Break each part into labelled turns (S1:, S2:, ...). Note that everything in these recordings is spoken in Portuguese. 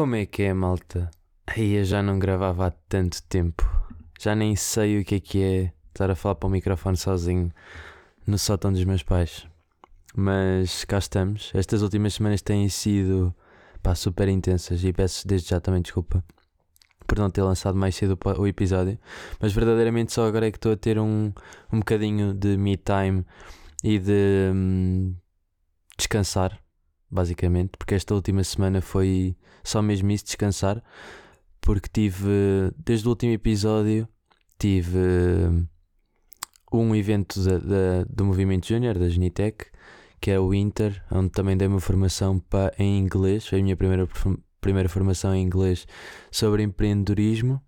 S1: Como é que é, malta? Aí eu já não gravava há tanto tempo. Já nem sei o que é que é estar a falar para o microfone sozinho no sótão dos meus pais. Mas cá estamos. Estas últimas semanas têm sido pá, super intensas e peço desde já também desculpa por não ter lançado mais cedo o episódio. Mas verdadeiramente só agora é que estou a ter um, um bocadinho de me time e de hum, descansar, basicamente, porque esta última semana foi só mesmo isso, descansar, porque tive, desde o último episódio, tive hum, um evento da, da, do Movimento Júnior, da Genitec, que é o Inter, onde também dei uma formação para, em inglês, foi a minha primeira, primeira formação em inglês sobre empreendedorismo.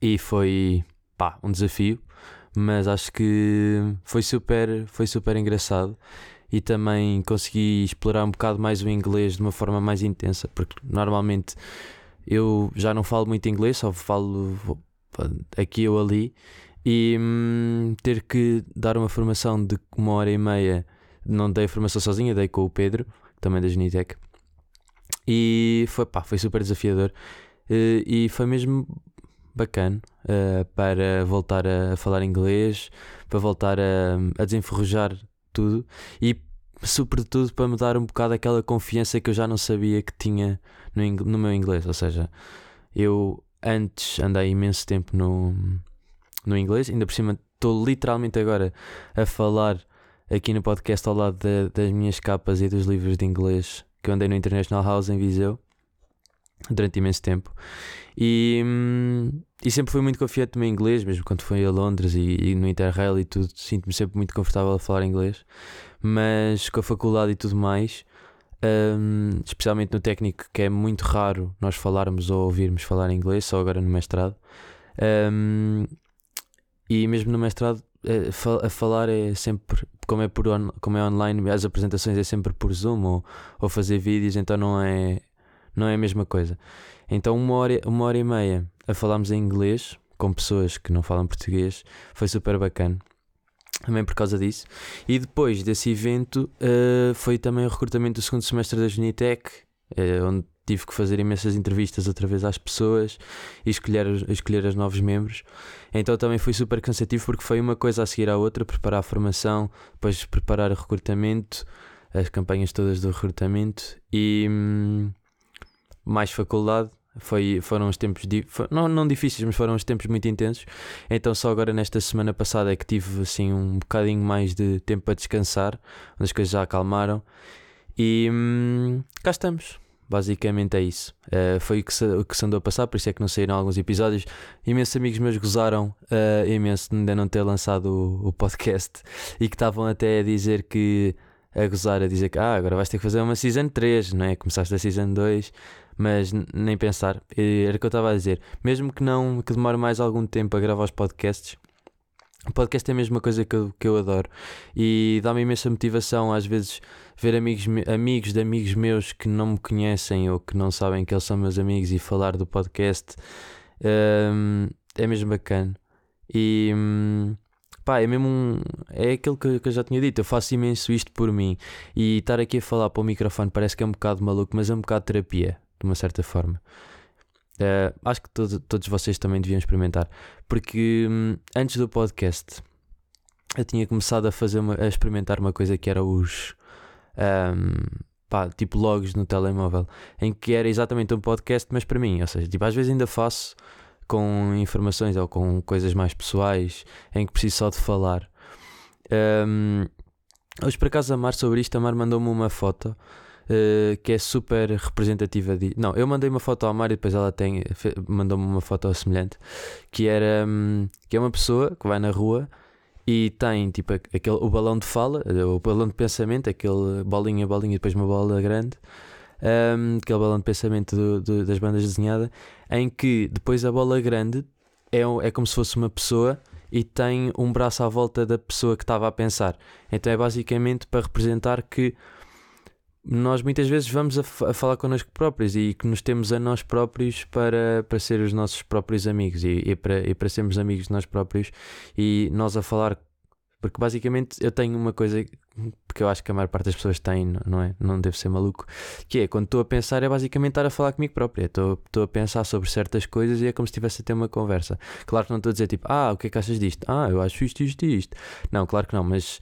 S1: E foi pá, um desafio, mas acho que foi super, foi super engraçado. E também consegui explorar um bocado mais o inglês de uma forma mais intensa, porque normalmente eu já não falo muito inglês, só falo aqui ou ali, e hum, ter que dar uma formação de uma hora e meia, não dei a formação sozinha, dei com o Pedro, também da Genitec, e foi, pá, foi super desafiador e foi mesmo bacana uh, para voltar a falar inglês, para voltar a, a desenferrujar tudo e sobretudo para me dar um bocado aquela confiança que eu já não sabia que tinha no, no meu inglês. Ou seja, eu antes andei imenso tempo no, no inglês, ainda por cima estou literalmente agora a falar aqui no podcast ao lado de, das minhas capas e dos livros de inglês que eu andei no International House em Viseu durante imenso tempo. E, hum, e sempre fui muito confiante no meu inglês, mesmo quando fui a Londres e, e no Interrail e tudo, sinto-me sempre muito confortável a falar inglês. Mas com a faculdade e tudo mais, um, especialmente no técnico, que é muito raro nós falarmos ou ouvirmos falar inglês, só agora no mestrado. Um, e mesmo no mestrado, eh, a falar é sempre, como é, por on, como é online, as apresentações é sempre por Zoom ou, ou fazer vídeos, então não é, não é a mesma coisa. Então, uma hora, uma hora e meia a falarmos em inglês com pessoas que não falam português foi super bacana. Também por causa disso. E depois desse evento uh, foi também o recrutamento do segundo semestre da Unitec, uh, onde tive que fazer imensas entrevistas outra vez às pessoas e escolher, escolher os novos membros. Então também foi super cansativo porque foi uma coisa a seguir à outra, preparar a formação, depois preparar o recrutamento, as campanhas todas do recrutamento e hum, mais faculdade. Foi, foram os tempos, não, não difíceis, mas foram os tempos muito intensos. Então, só agora nesta semana passada é que tive assim um bocadinho mais de tempo para descansar, onde as coisas já acalmaram. E hum, cá estamos. Basicamente é isso. Uh, foi o que, se, o que se andou a passar, por isso é que não saíram alguns episódios. Imensos amigos meus gozaram uh, imenso de ainda não ter lançado o, o podcast e que estavam até a dizer que a gozar, a dizer que ah, agora vais ter que fazer uma Season 3, não é? Começaste a Season 2, mas nem pensar. Era o que eu estava a dizer. Mesmo que não que demore mais algum tempo a gravar os podcasts, o podcast é a mesma coisa que eu, que eu adoro e dá-me imensa motivação às vezes ver amigos, amigos de amigos meus que não me conhecem ou que não sabem que eles são meus amigos e falar do podcast um, é mesmo bacana. E um, pá, é mesmo um, é aquilo que, que, eu já tinha dito. Eu faço imenso isto por mim e estar aqui a falar para o microfone parece que é um bocado maluco, mas é um bocado terapia, de uma certa forma. Uh, acho que todo, todos vocês também deviam experimentar, porque um, antes do podcast eu tinha começado a fazer uma, a experimentar uma coisa que era os um, pá, tipo logs no telemóvel, em que era exatamente um podcast, mas para mim, ou seja, tipo, às vezes ainda faço com informações ou com coisas mais pessoais em que preciso só de falar. Um, hoje, por acaso, a Mar sobre isto, a Mar mandou-me uma foto uh, que é super representativa. De... Não, eu mandei uma foto à Mar e depois ela tem, mandou-me uma foto semelhante, que era um, que é uma pessoa que vai na rua e tem tipo aquele, o balão de fala, o balão de pensamento, aquele bolinha, bolinha e depois uma bola grande, um, aquele balão de pensamento do, do, das bandas desenhada, em que depois a bola grande é, é como se fosse uma pessoa e tem um braço à volta da pessoa que estava a pensar. Então é basicamente para representar que nós muitas vezes vamos a, a, falar connosco próprios e que nos temos a nós próprios para, para ser os nossos próprios amigos e, e, para, e para sermos amigos de nós próprios e nós a falar. Porque basicamente eu tenho uma coisa que eu acho que a maior parte das pessoas tem, não é? Não devo ser maluco. Que é quando estou a pensar, é basicamente estar a falar comigo próprio. Estou, estou a pensar sobre certas coisas e é como se estivesse a ter uma conversa. Claro que não estou a dizer tipo, ah, o que é que achas disto? Ah, eu acho isto, isto isto. Não, claro que não, mas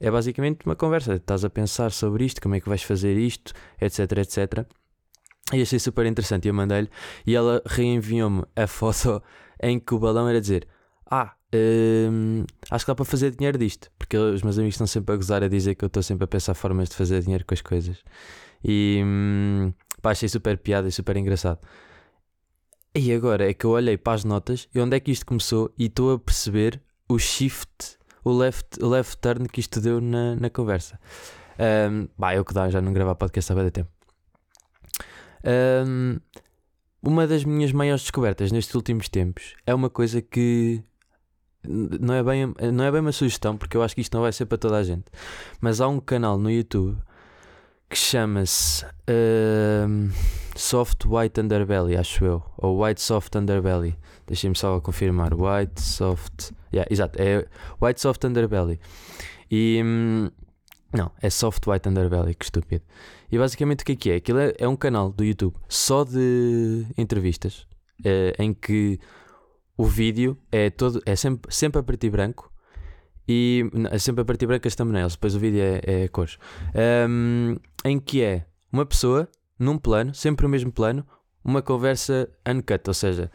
S1: é basicamente uma conversa. Estás a pensar sobre isto, como é que vais fazer isto, etc, etc. E achei super interessante. Eu mandei-lhe e ela reenviou-me a foto em que o balão era dizer: Ah, hum, acho que dá para fazer dinheiro disto. Porque os meus amigos estão sempre a gozar a dizer que eu estou sempre a pensar formas de fazer dinheiro com as coisas. E hum, pá, achei super piada e super engraçado. E agora é que eu olhei para as notas e onde é que isto começou e estou a perceber o shift o left, left turn que isto deu na, na conversa. Um, bah, é o que dá já não gravar podcast há bem tempo. Um, uma das minhas maiores descobertas nestes últimos tempos é uma coisa que não é, bem, não é bem uma sugestão, porque eu acho que isto não vai ser para toda a gente. Mas há um canal no YouTube que chama-se Soft White Underbelly, acho eu, ou White Soft Underbelly. Deixem-me só confirmar. White Soft. Yeah, exato, é White Soft Underbelly. E. Hum, não, é Soft White Underbelly, que estúpido. E basicamente o que é que é? Aquilo é, é um canal do YouTube só de entrevistas é, em que o vídeo é todo é sempre, sempre a e branco e é sempre a preto e branco as thumbnails, depois o vídeo é, é cores. Um, em que é uma pessoa num plano, sempre o mesmo plano, uma conversa uncut, ou seja,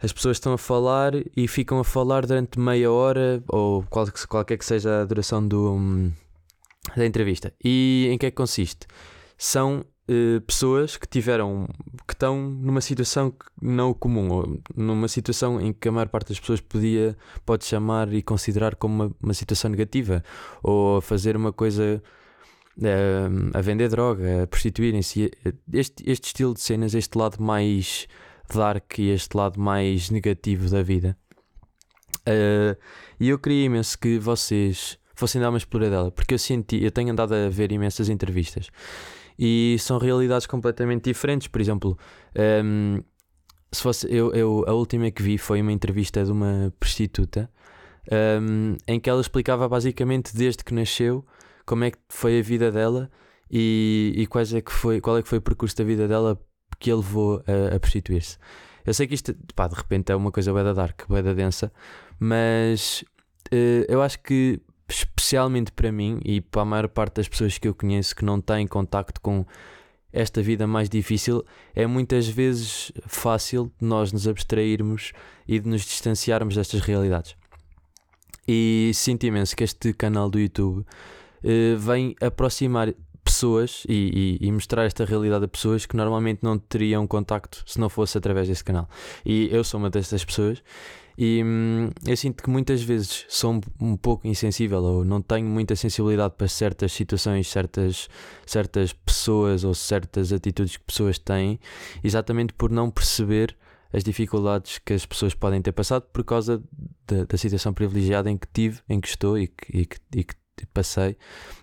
S1: as pessoas estão a falar e ficam a falar durante meia hora ou qual, qualquer que seja a duração do, hum, da entrevista. E em que é que consiste? São uh, pessoas que tiveram, que estão numa situação não comum, ou numa situação em que a maior parte das pessoas podia, pode chamar e considerar como uma, uma situação negativa, ou fazer uma coisa uh, a vender droga, a prostituírem-se. Este, este estilo de cenas, este lado mais dark e este lado mais negativo da vida. Uh, e eu queria imenso que vocês fossem dar uma exploradela, porque eu senti, eu tenho andado a ver imensas entrevistas e são realidades completamente diferentes. Por exemplo, um, ehm, se fosse eu, eu, a última que vi foi uma entrevista de uma prostituta um, ehm, em que ela explicava basicamente desde que nasceu como é que foi a vida dela e, e quais é que foi, qual é que foi o percurso da vida dela que a levou a, a prostituir-se. Eu sei que isto, pá, de repente é uma coisa bem da dark, bem da densa, mas uh, eu acho que, especialmente para mim e para a maior parte das pessoas que eu conheço que não têm contacto com esta vida mais difícil, é muitas vezes fácil nós nos abstrairmos e de nos distanciarmos destas realidades. E sinto imenso que este canal do YouTube uh, vem aproximar pessoas e, e, e, mostrar esta realidade a pessoas que normalmente não teriam contacto se não fosse através desse canal. E eu sou uma dessas pessoas e hum, eu sinto que muitas vezes sou um, pouco insensível ou não tenho muita sensibilidade para certas situações, certas, certas pessoas ou certas atitudes que pessoas têm, exatamente por não perceber as dificuldades que as pessoas podem ter passado por causa da, da situação privilegiada em que tive, em que estou e que, e que, e que passei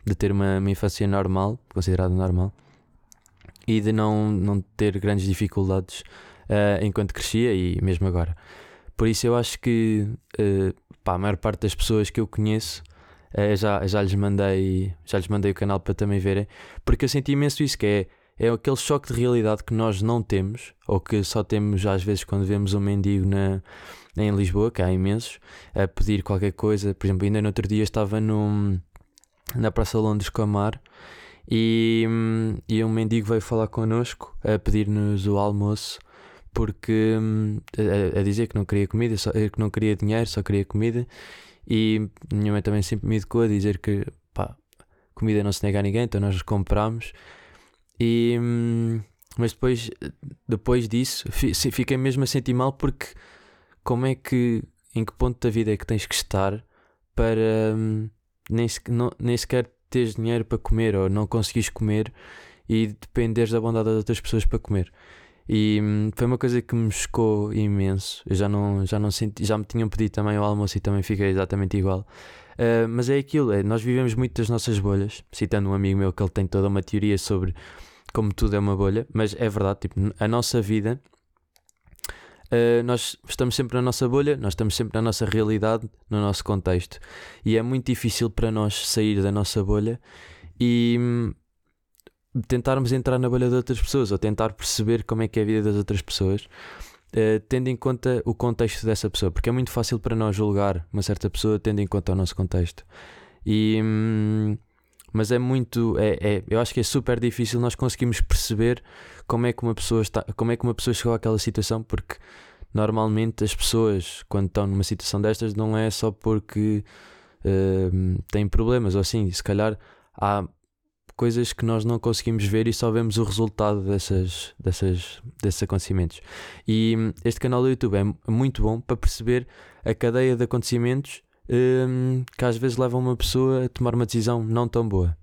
S1: de ter uma, uma infância normal, considerada normal, e de não, não ter grandes dificuldades uh, enquanto crescia e mesmo agora. Por isso eu acho que uh, pá, a maior parte das pessoas que eu conheço uh, já, já, lhes mandei, já lhes mandei o canal para também verem, porque eu senti imenso isso, que é, é aquele choque de realidade que nós não temos, ou que só temos às vezes quando vemos um mendigo na, em Lisboa, que há imensos, a pedir qualquer coisa. Por exemplo, ainda no outro dia estava no, na Praça Londres com a Mar e, e um mendigo veio falar connosco a pedir-nos o almoço porque a, a, dizer que não queria comida, só, que não queria dinheiro, só queria comida. E minha mãe também sempre me educou a dizer que pá, comida não se nega a ninguém, então nós compramos. E, mas depois, depois disso, fiquei mesmo a sentir mal porque como é que, em que ponto da vida é que tens que estar para hum, nem, nem sequer teres dinheiro para comer ou não conseguires comer e dependeres da bondade das outras pessoas para comer. E hum, foi uma coisa que me chocou imenso. Eu já não, já não senti, já me tinham pedido também o almoço e também fiquei exatamente igual. Uh, mas é aquilo, é, nós vivemos muito das nossas bolhas. Citando um amigo meu que ele tem toda uma teoria sobre como tudo é uma bolha, mas é verdade, tipo, a nossa vida. Uh, nós estamos sempre na nossa bolha, nós estamos sempre na nossa realidade, no nosso contexto, e é muito difícil para nós sair da nossa bolha e hum, tentarmos entrar na bolha de outras pessoas ou tentar perceber como é que é a vida das outras pessoas uh, tendo em conta o contexto dessa pessoa, porque é muito fácil para nós julgar uma certa pessoa tendo em conta o nosso contexto. E, hum, mas é muito, é, é, eu acho que é super difícil nós conseguirmos perceber como é que uma pessoa está, como é que uma pessoa chegou àquela situação, porque normalmente as pessoas quando estão numa situação destas não é só porque uh, têm problemas ou assim, se calhar há coisas que nós não conseguimos ver e só vemos o resultado dessas, dessas, desses acontecimentos. E hum, este canal do YouTube é muito bom para perceber a cadeia de acontecimentos um, que às vezes levam uma pessoa a tomar uma decisão não tão boa.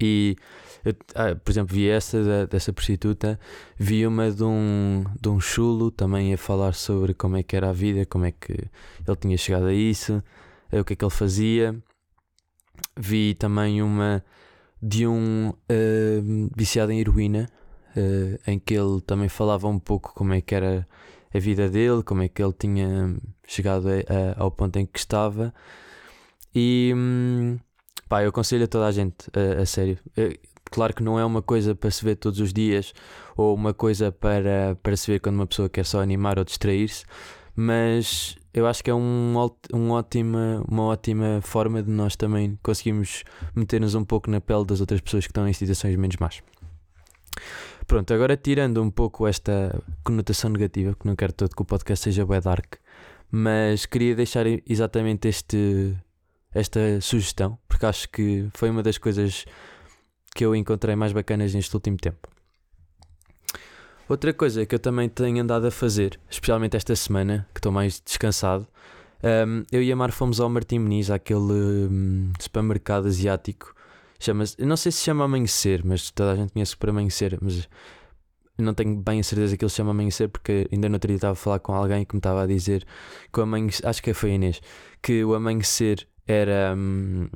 S1: E eu, ah, por exemplo, vi essa da, dessa prostituta, vi uma de um, de um chulo também a falar sobre como é que era a vida, como é que ele tinha chegado a isso, o que é que ele fazia. Vi também uma de um uh, viciado em heroína, uh, em que ele também falava um pouco como é que era a vida dele, como é que ele tinha chegado a, a, ao ponto em que estava. E um, pá, eu aconselho a toda a gente, a, a sério. Eh, claro que não é uma coisa para se ver todos os dias ou uma coisa para, para se ver quando uma pessoa quer só animar ou distrair-se, mas eu acho que é um, um ótima, uma ótima forma de nós também conseguirmos meter-nos um pouco na pele das outras pessoas que estão em situações menos más. Pronto, agora tirando um pouco esta conotação negativa, que não quero todo que o podcast seja bad dark, mas queria deixar exatamente este, esta sugestão, porque acho que foi uma das coisas que eu encontrei mais bacanas neste último tempo. Outra coisa que eu também tenho andado a fazer, especialmente esta semana, que estou mais descansado, um, eu e a Mar fomos ao Martim Muniz, àquele um, supermercado asiático. Chama-se, não sei se chama Amanhecer, mas toda a gente conhece por Amanhecer, mas não tenho bem a certeza que ele se chama Amanhecer, porque ainda no outro dia estava a falar com alguém que me estava a dizer que o Amanhecer, acho que foi a Inês, que o Amanhecer era. Um,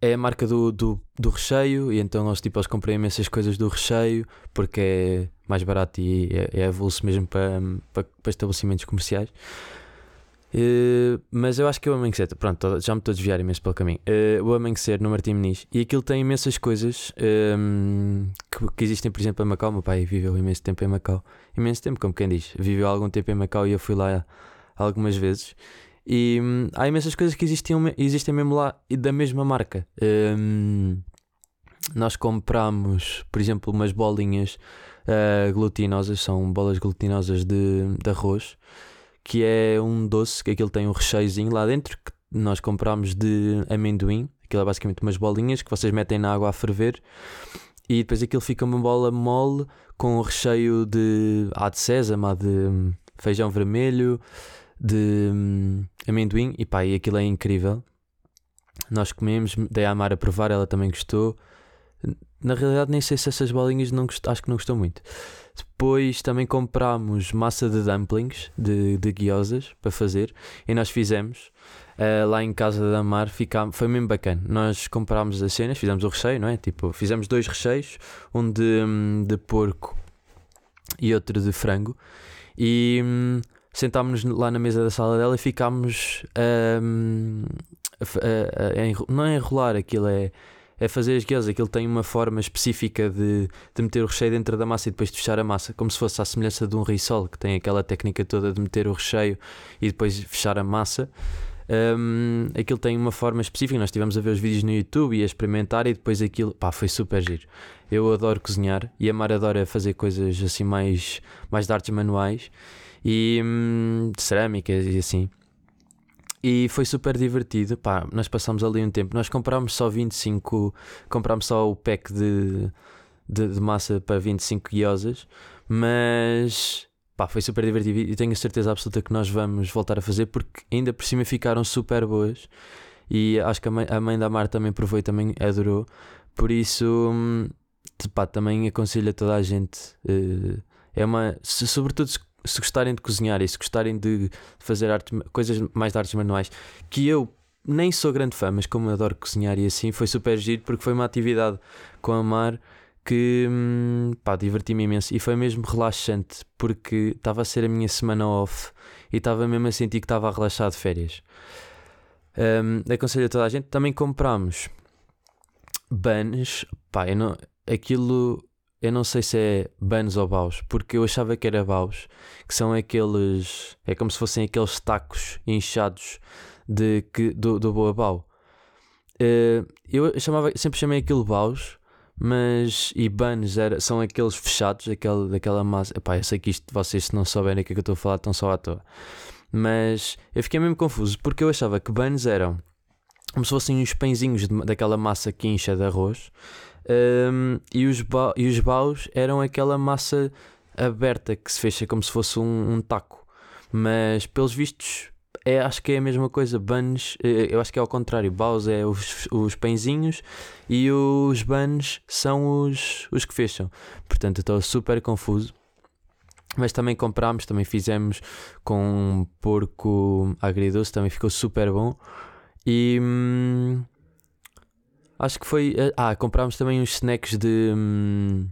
S1: é a marca do, do, do recheio e então eles, tipo, eles compram imensas coisas do recheio porque é mais barato e é, é avulso mesmo para, para, para estabelecimentos comerciais. Uh, mas eu acho que é o Amanhecer, pronto, já me estou a desviar imenso pelo caminho. Uh, o Amanhecer no Martim Muniz e aquilo tem imensas coisas um, ehm, que, que, existem, por exemplo, em Macau. Meu pai viveu imenso tempo em Macau, imenso tempo, como quem diz, viveu algum tempo em Macau e eu fui lá algumas vezes. E hum, há imensas coisas que existiam, existem mesmo lá e da mesma marca. Hum, nós compramos, por exemplo, umas bolinhas uh, glutinosas, são bolas glutinosas de, de arroz, que é um doce, que aquilo tem um recheiozinho lá dentro, que nós compramos de amendoim. Aquilo é basicamente umas bolinhas que vocês metem na água a ferver e depois aquilo fica uma bola mole com um recheio de há de sésamo, há de hum, feijão vermelho, de hum, amendoim e pá, e aquilo é incrível. Nós comemos, dei a Amar a provar, ela também gostou. Na realidade, nem sei se essas bolinhas não acho que não gostou muito. Depois também comprámos massa de dumplings, de, de guiosas, para fazer, e nós fizemos. Uh, lá em casa da Amar fica... foi mesmo bacana. Nós comprámos as cenas, fizemos o recheio, não é? Tipo, fizemos dois recheios, um de, hum, de porco e outro de frango. E hum, sentámos-nos lá na mesa da sala dela e ficámos um, a, a, a, não é enrolar aquilo, é, é fazer as guias. Aquilo tem uma forma específica de, de meter o recheio dentro da massa e depois de fechar a massa, como se fosse a semelhança de um risol, que tem aquela técnica toda de meter o recheio e depois fechar a massa. Um, aquilo tem uma forma específica. Nós estivemos a ver os vídeos no YouTube e a experimentar, e depois aquilo pá, foi super giro. Eu adoro cozinhar e a Mara adora fazer coisas assim mais, mais de artes manuais e hum, de cerâmicas e assim. E foi super divertido. Pá, nós passamos ali um tempo. Nós comprámos só 25, comprámos só o pack de, de, de massa para 25 guiosas, mas pá, foi super divertido e tenho a certeza absoluta que nós vamos voltar a fazer porque ainda por cima ficaram super boas. E acho que a mãe, a mãe da Mar também provou e também adorou. Por isso, hum, pá, também aconselho a toda a gente. Uh, é uma, sobretudo se se gostarem de cozinhar e se gostarem de fazer arte, coisas mais de artes manuais, que eu nem sou grande fã, mas como adoro cozinhar e assim, foi super giro porque foi uma atividade com a Mar que hum, pá, diverti-me imenso e foi mesmo relaxante porque estava a ser a minha semana off e estava mesmo a sentir que estava a relaxar de férias. Um, aconselho a toda a gente. Também comprámos buns, pá, eu não, aquilo eu não sei se é buns ou baus, porque eu achava que era baus, que são aqueles, é como se fossem aqueles tacos inchados de, que, do, do Boa Bau. Uh, eu chamava, sempre chamei aquilo baus, mas e era, são aqueles fechados, aquele, daquela massa. Epá, eu sei que isto, vocês se não souberem o que é que eu estou a falar, estão só à toa. Mas eu fiquei mesmo confuso porque eu achava que buns eram como se fossem uns pãezinhos de, daquela massa que incha de arroz um, e, os e os baus eram aquela massa aberta que se fecha como se fosse um, um taco. Mas pelos vistos, é, acho que é a mesma coisa. Buns, eh, eu acho que é ao contrário. Baus é os, os pãezinhos e os buns são os, os que fecham. Portanto, estou super confuso. Mas também comprámos, também fizemos com um porco agridoce, também ficou super bom. E hum, Acho que foi. Eh, ah, comprámos também uns snacks de. Hum,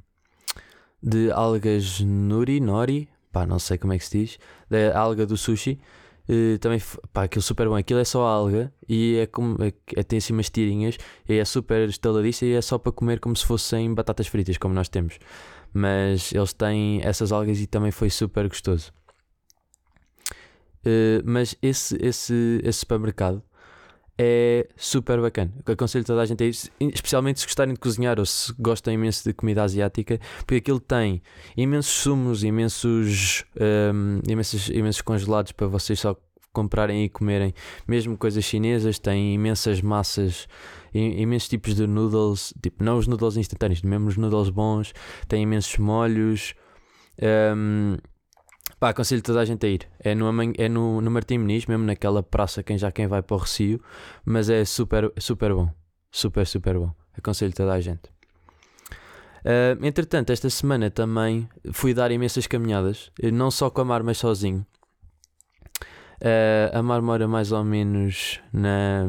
S1: de algas nori, nori, pá, não sei como é que se diz, da alga do sushi. Uh, também, pá, aquilo super bom. Aquilo é só alga e é como. É, é, tem assim umas tirinhas e é super estaladiça e é só para comer como se fossem batatas fritas, como nós temos. Mas eles têm essas algas e também foi super gostoso. Uh, mas esse, esse, esse supermercado é super bacana. Aconselho toda a gente a ir, especialmente se gostarem de cozinhar ou se gostam imenso de comida asiática, porque aquilo tem imensos sumos, imensos, um, imensos, imensos congelados para vocês só comprarem e comerem, mesmo coisas chinesas, tem imensas massas, imensos tipos de noodles, tipo, não os noodles instantâneos, mesmo os noodles bons, tem imensos molhos. Um, Pá, aconselho toda a gente a ir. É no, é no, no Martim Muniz, mesmo naquela praça, quem já quem vai para o Recio, mas é super, super bom. Super, super bom. Aconselho toda a gente. Uh, entretanto, esta semana também fui dar imensas caminhadas, não só com a Mar, mas sozinho. Uh, a Mar mora mais ou menos na,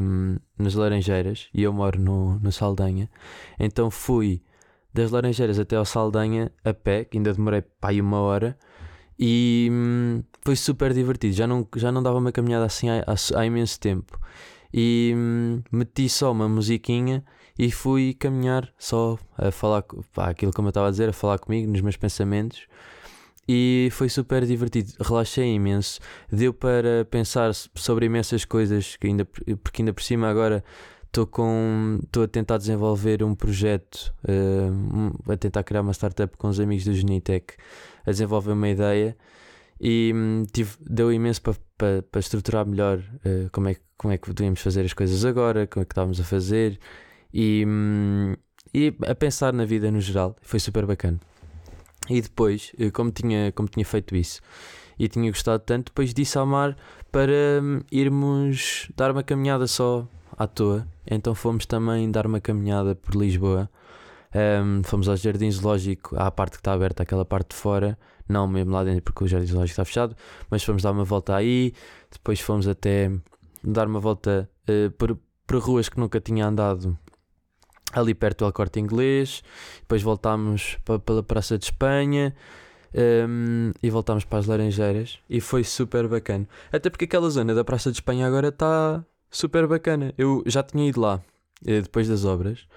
S1: nas Laranjeiras e eu moro no, no Saldanha. Então fui das Laranjeiras até ao Saldanha a pé, que ainda demorei aí uma hora. E hum, foi super divertido. Já não, já não dava uma caminhada assim há, há, há imenso tempo. E hum, meti só uma musiquinha e fui caminhar só a falar, pá, aquilo como eu estava a dizer, a falar comigo nos meus pensamentos. E foi super divertido, relaxei imenso. Deu para pensar sobre imensas coisas, que ainda, porque ainda por cima agora estou com estou a tentar desenvolver um projeto uh, a tentar criar uma startup com os amigos do Genitec a desenvolver uma ideia e um, tive, deu imenso para pa, pa estruturar melhor uh, como, é, como é que podíamos fazer as coisas agora, como é que estávamos a fazer e, um, e a pensar na vida no geral. Foi super bacana. E depois, eh, como tinha, como tinha feito isso e tinha gostado tanto, depois disse ao mar para um, irmos dar uma caminhada só à toa. Então fomos também dar uma caminhada por Lisboa. Um, fomos ao Jardim Zoológico, à parte que está aberta, aquela parte de fora, não mesmo lá dentro porque o Jardim Zoológico está fechado, mas fomos dar uma volta aí, depois fomos até dar uma volta uh, por, por ruas que nunca tinha andado. Ali perto do Corte Inglês, depois voltámos para, pela Praça de Espanha. Um, e voltámos para as Laranjeiras. E foi super bacana. Até porque aquela zona da Praça de Espanha agora está super bacana. Eu já tinha ido lá eh, depois das obras,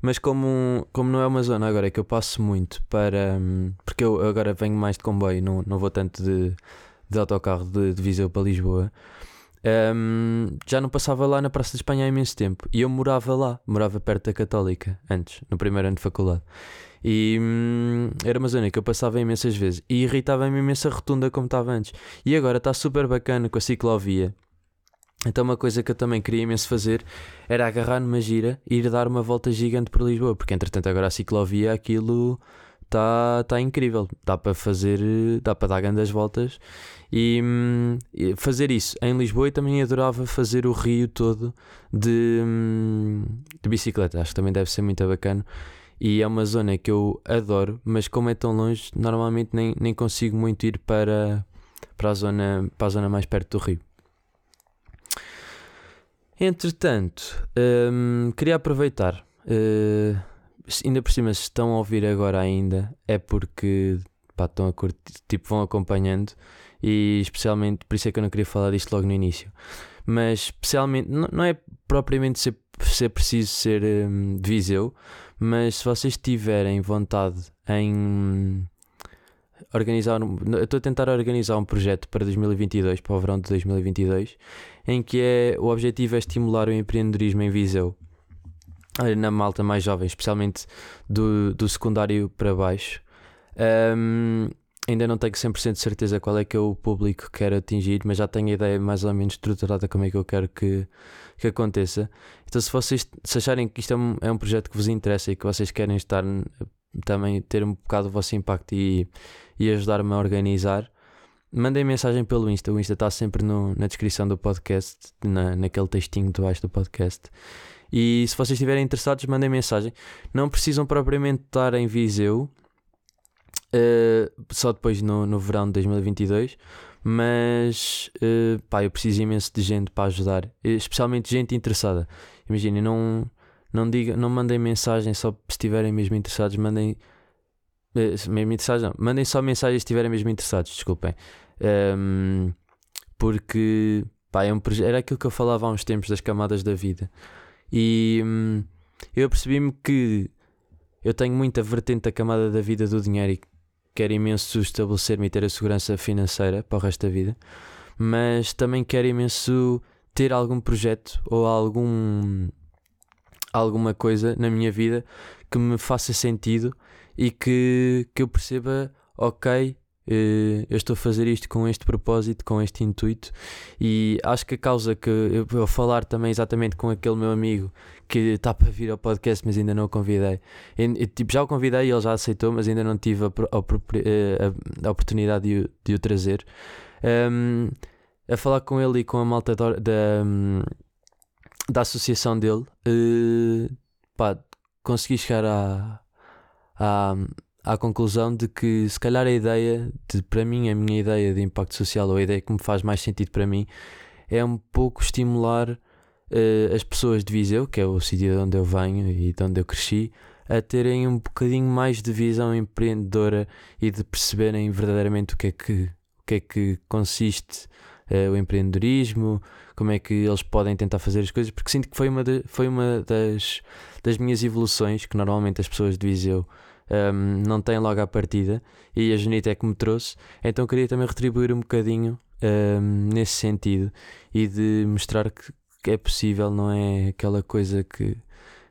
S1: mas como, como não é uma zona agora que eu passo muito para. Hum, porque eu agora venho mais de comboio, não, não vou tanto de, de autocarro de, de Viseu para Lisboa. Um, já não passava lá na Praça de Espanha há imenso tempo e eu morava lá, morava perto da Católica antes, no primeiro ano de faculdade. E hum, era uma zona que eu passava imensas vezes e irritava-me imensa rotunda como estava antes. E agora está super bacana com a ciclovia então uma coisa que eu também queria imenso fazer era agarrar numa gira e ir dar uma volta gigante por Lisboa, porque entretanto agora a ciclovia aquilo está tá incrível, dá para fazer, dá para dar grandes voltas. E, hum, fazer isso em Lisboa e também adorava fazer o Rio todo de, hum, de bicicleta, acho que também deve ser muito bacana. E é uma zona que eu adoro, mas como é tão longe, normalmente nem, nem consigo muito ir para para a zona, para a zona mais perto do rio. Entretanto, hum, queria aproveitar, uh, ainda por cima, se estão a ouvir agora ainda, é porque pá, estão a curtir, tipo, vão acompanhando e especialmente, por isso é que eu não queria falar disto logo no início, mas especialmente, não, é propriamente ser, ser preciso ser um, de Viseu, mas se vocês tiverem vontade em organizar. Estou a tentar organizar um projeto para 2022, para o verão de 2022, em que é, o objetivo é estimular o empreendedorismo em Viseu na malta mais jovem, especialmente do, do secundário para baixo. Um, ainda não tenho 100% de certeza qual é que é o público que quero atingir, mas já tenho a ideia mais ou menos estruturada como é que eu quero que, que aconteça. Então, se vocês se acharem que isto é um, é um projeto que vos interessa e que vocês querem estar também ter um bocado o vosso impacto e, e ajudar-me a organizar, mandem mensagem pelo Insta. O Insta está sempre no, na descrição do podcast, na, naquele textinho debaixo do podcast. E se vocês estiverem interessados, mandem mensagem. Não precisam propriamente estar em Viseu, uh, só depois no, no verão de 2022. Mas uh, pá, eu preciso imenso de gente para ajudar, especialmente gente interessada. Imaginem, não, não, diga, não mandem mensagem só se estiverem mesmo interessados, mandem. Eh, mesmo interessados, não. Mandem só mensagens se estiverem mesmo interessados, desculpem. Um, porque pá, é um, era aquilo que eu falava há uns tempos das camadas da vida. E hum, eu percebi-me que eu tenho muita vertente da camada da vida do dinheiro e quero imenso estabelecer-me e ter a segurança financeira para o resto da vida, mas também quero imenso ter algum projeto ou algum alguma coisa na minha vida que me faça sentido e que, que eu perceba, ok, eh, eu estou a fazer isto com este propósito, com este intuito, e acho que a causa que eu vou falar também exatamente com aquele meu amigo que está para vir ao podcast, mas ainda não o convidei. E, tipo, já o convidei e ele já aceitou, mas ainda não tive a, a, eh, a, a oportunidade de de o trazer. Um, a falar com ele e com a malta da, da, da associação dele, uh, pá, consegui chegar à, à, à conclusão de que se calhar a ideia, de, para mim, a minha ideia de impacto social, ou a ideia que me faz mais sentido para mim, é um pouco estimular uh, as pessoas de Viseu, que é o sítio de onde eu venho e de onde eu cresci, a terem um bocadinho mais de visão empreendedora e de perceberem verdadeiramente o que é que, o que, é que consiste uh, o empreendedorismo, como é que eles podem tentar fazer as coisas, porque sinto que foi uma, de, foi uma das, das minhas evoluções que normalmente as pessoas de Viseu um, não têm logo à partida e a Janita é que me trouxe, então queria também retribuir um bocadinho um, nesse sentido e de mostrar que, que, é possível, não é aquela coisa que.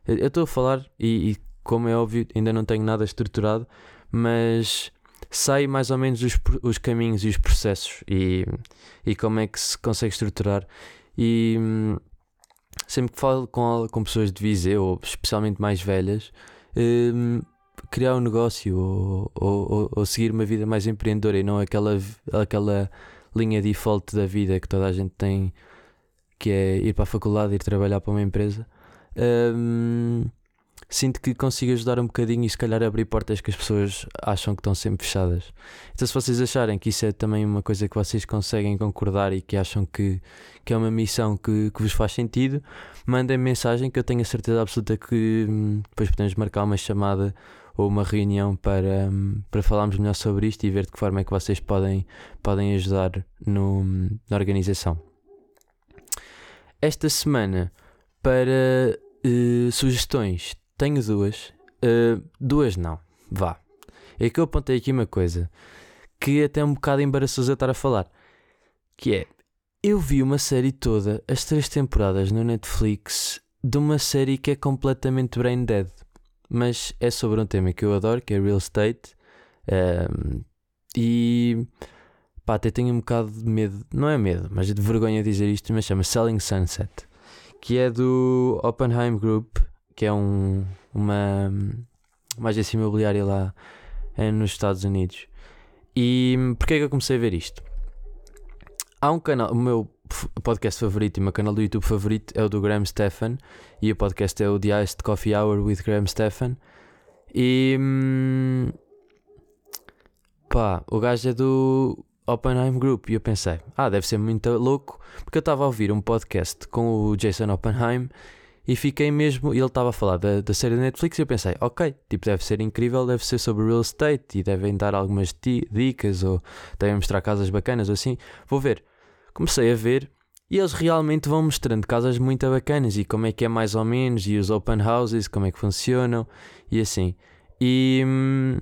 S1: Eu estou a falar e, e, como é óbvio, ainda não tenho nada estruturado, mas sei mais ou menos os, os caminhos e os processos e, e como é que se consegue estruturar. E hum, sempre que falo com, com pessoas de Viseu, especialmente mais velhas, hum, criar um negócio ou, ou, ou, seguir uma vida mais empreendedora e não aquela, aquela linha default da vida que toda a gente tem, que é ir para a faculdade, ir trabalhar para uma empresa. Sinto que consigo ajudar um bocadinho e se calhar abrir portas que as pessoas acham que estão sempre fechadas. Então, se vocês acharem que isso é também uma coisa que vocês conseguem concordar e que acham que, que é uma missão que, que vos faz sentido, mandem mensagem que eu tenho a certeza absoluta que hum, depois podemos marcar uma chamada ou uma reunião para, hum, para falarmos melhor sobre isto e ver de que forma é que vocês podem, podem ajudar no, na organização. Esta semana, para uh, sugestões tenho duas. Uh, duas não. Vá. É que eu apontei aqui uma coisa que até é um bocado embaraçoso eu estar a falar. Que é, eu vi uma série toda, as três temporadas no Netflix, de uma série que é completamente brain dead. Mas é sobre um tema que eu adoro, que é real estate. Um, e pá, até tenho um bocado de medo, não é medo, mas de vergonha dizer isto, mas chama Selling Sunset, que é do Oppenheim Group que é um, uma, uma agência imobiliária lá é, nos Estados Unidos. E porquê é que eu comecei a ver isto? Há um canal, o meu podcast favorito e o meu canal do YouTube favorito é o do Graham Stephan e o podcast é o The Iced Coffee Hour with Graham Stephan. E hum, pá, o gajo é do Oppenheim Group. E eu pensei, ah, deve ser muito louco, porque eu estava a ouvir um podcast com o Jason Oppenheim e fiquei mesmo. Ele estava a falar da, da série da Netflix e eu pensei, ok, tipo, deve ser incrível, deve ser sobre real estate e devem dar algumas dicas ou devem mostrar casas bacanas ou assim. Vou ver. Comecei a ver e eles realmente vão mostrando casas muito bacanas e como é que é mais ou menos, e os open houses, como é que funcionam e assim. E hum,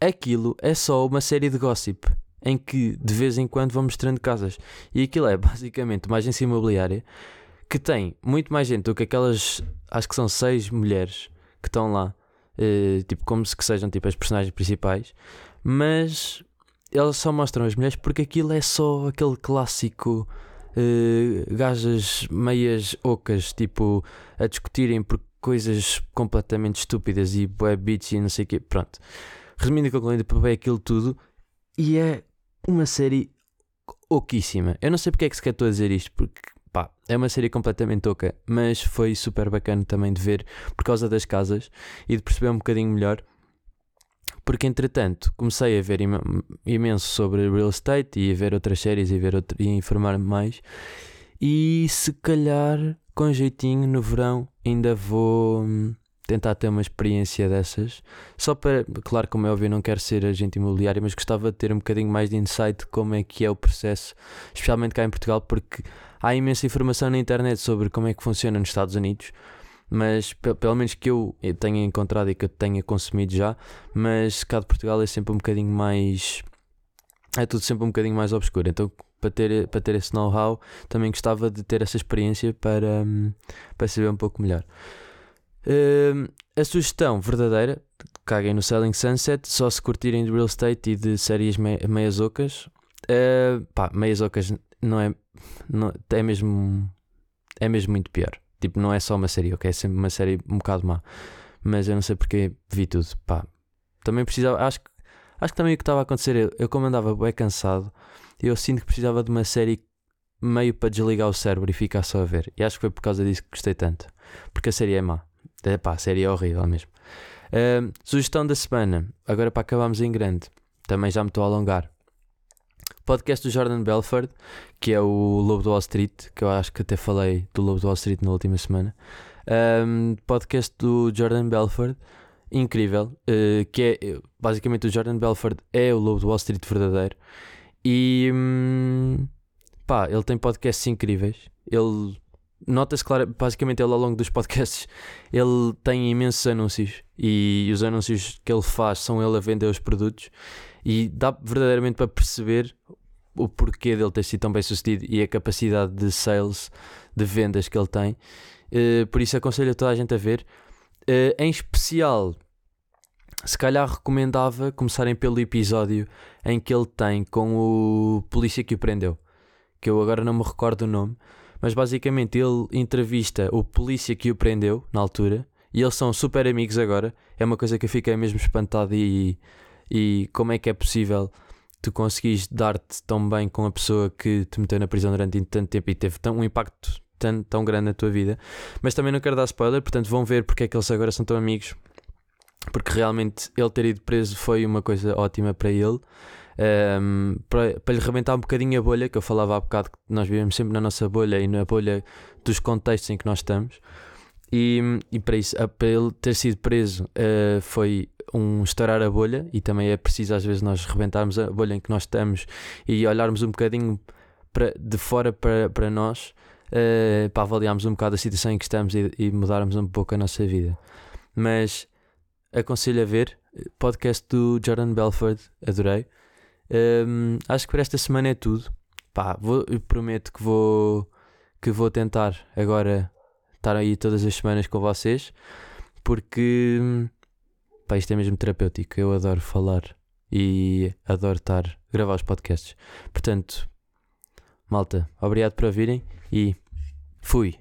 S1: aquilo é só uma série de gossip em que de vez em quando vão mostrando casas. E aquilo é basicamente uma agência imobiliária que tem muito mais gente do que aquelas, acho que são seis mulheres que estão lá, eh, tipo, como se que sejam tipo as personagens principais, mas eles só mostram as mulheres porque aquilo é só aquele clássico uh, gajas meias ocas, tipo, a discutirem por coisas completamente estúpidas e bué bitch e não sei o quê. Pronto. Resumindo e concluindo, é aquilo tudo e é uma série oquíssima. Eu não sei porque é que se quer estou a dizer isto, porque pá, é uma série completamente oca, mas foi super bacana também de ver por causa das casas e de perceber um bocadinho melhor porque entretanto comecei a ver im imenso sobre real estate e a ver outras séries e, ver outro, e informar-me mais. E se calhar, com jeitinho, no verão ainda vou hum, tentar ter uma experiência dessas. Só para, claro, como é óbvio, não quero ser agente imobiliário, mas gostava de ter um bocadinho mais de insight de como é que é o processo, especialmente cá em Portugal, porque há imensa informação na internet sobre como é que funciona nos Estados Unidos mas pelo menos que eu tenha encontrado e que eu tenha consumido já, mas cá de Portugal é sempre um bocadinho mais. É tudo sempre um bocadinho mais obscuro. Então, para ter, para ter esse know-how, também gostava de ter essa experiência para, para saber um pouco melhor. Uh, a sugestão verdadeira, caguem no Selling Sunset, só se curtirem de real estate e de séries me, meias ocas. Uh, pá, meias ocas não é, não, é mesmo é mesmo muito pior. Tipo, não é só uma série, ok? É sempre uma série um bocado má. Mas eu não sei porque vi tudo. Pá, também precisava. Acho, acho que também o que estava a acontecer, eu, eu como andava bem cansado, eu sinto que precisava de uma série meio para desligar o cérebro e ficar só a ver. E acho que foi por causa disso que gostei tanto. Porque a série é má. É, pá, a série é horrível mesmo. Uh, sugestão da semana. Agora para acabarmos em grande. Também já me estou a alongar podcast do Jordan Belford, que é o Lobo do Wall Street, que eu acho que até falei do Lobo do Wall Street na última semana. Um, podcast do Jordan Belford, incrível, uh, que é basicamente o Jordan Belford é o Lobo do Wall Street verdadeiro. E um, pá, ele tem podcasts incríveis. Ele nota-se claro, basicamente ele ao longo dos podcasts ele tem imensos anúncios e os anúncios que ele faz são ele a vender os produtos e dá verdadeiramente para perceber o porquê dele ter sido tão bem sucedido e a capacidade de sales, de vendas que ele tem. Uh, por isso aconselho a toda a gente a ver. Uh, em especial, se calhar recomendava começarem pelo episódio em que ele tem com o polícia que o prendeu, que eu agora não me recordo o nome, mas basicamente ele entrevista o polícia que o prendeu na altura e eles são super amigos agora. É uma coisa que eu fiquei mesmo espantado e e como é que é possível tu conseguires dar-te tão bem com a pessoa que te meteu na prisão durante tanto tempo e teve tão, um impacto tão, tão grande na tua vida. Mas também não quero dar spoiler, portanto vão ver porque é que eles agora são tão amigos. Porque realmente ele ter ido preso foi uma coisa ótima para ele. Um, para, para lhe rebentar um bocadinho a bolha, que eu falava há bocado que nós vivemos sempre na nossa bolha e na bolha dos contextos em que nós estamos. E, e para isso, para ele ter sido preso, uh, foi um estourar a bolha e também é preciso às vezes nós rebentarmos a bolha em que nós estamos e olharmos um bocadinho para, de fora para, para nós uh, para avaliarmos um bocado a situação em que estamos e, e mudarmos um pouco a nossa vida. Mas aconselho a ver podcast do Jordan Belford, adorei. Um, ehm, acho que por esta semana é tudo. Pá, vou, prometo que vou que vou tentar agora estar aí todas as semanas com vocês porque Pá, isto é mesmo terapêutico. Eu adoro falar e adoro estar, gravar os podcasts. Portanto, malta, obrigado por ouvirem e fui.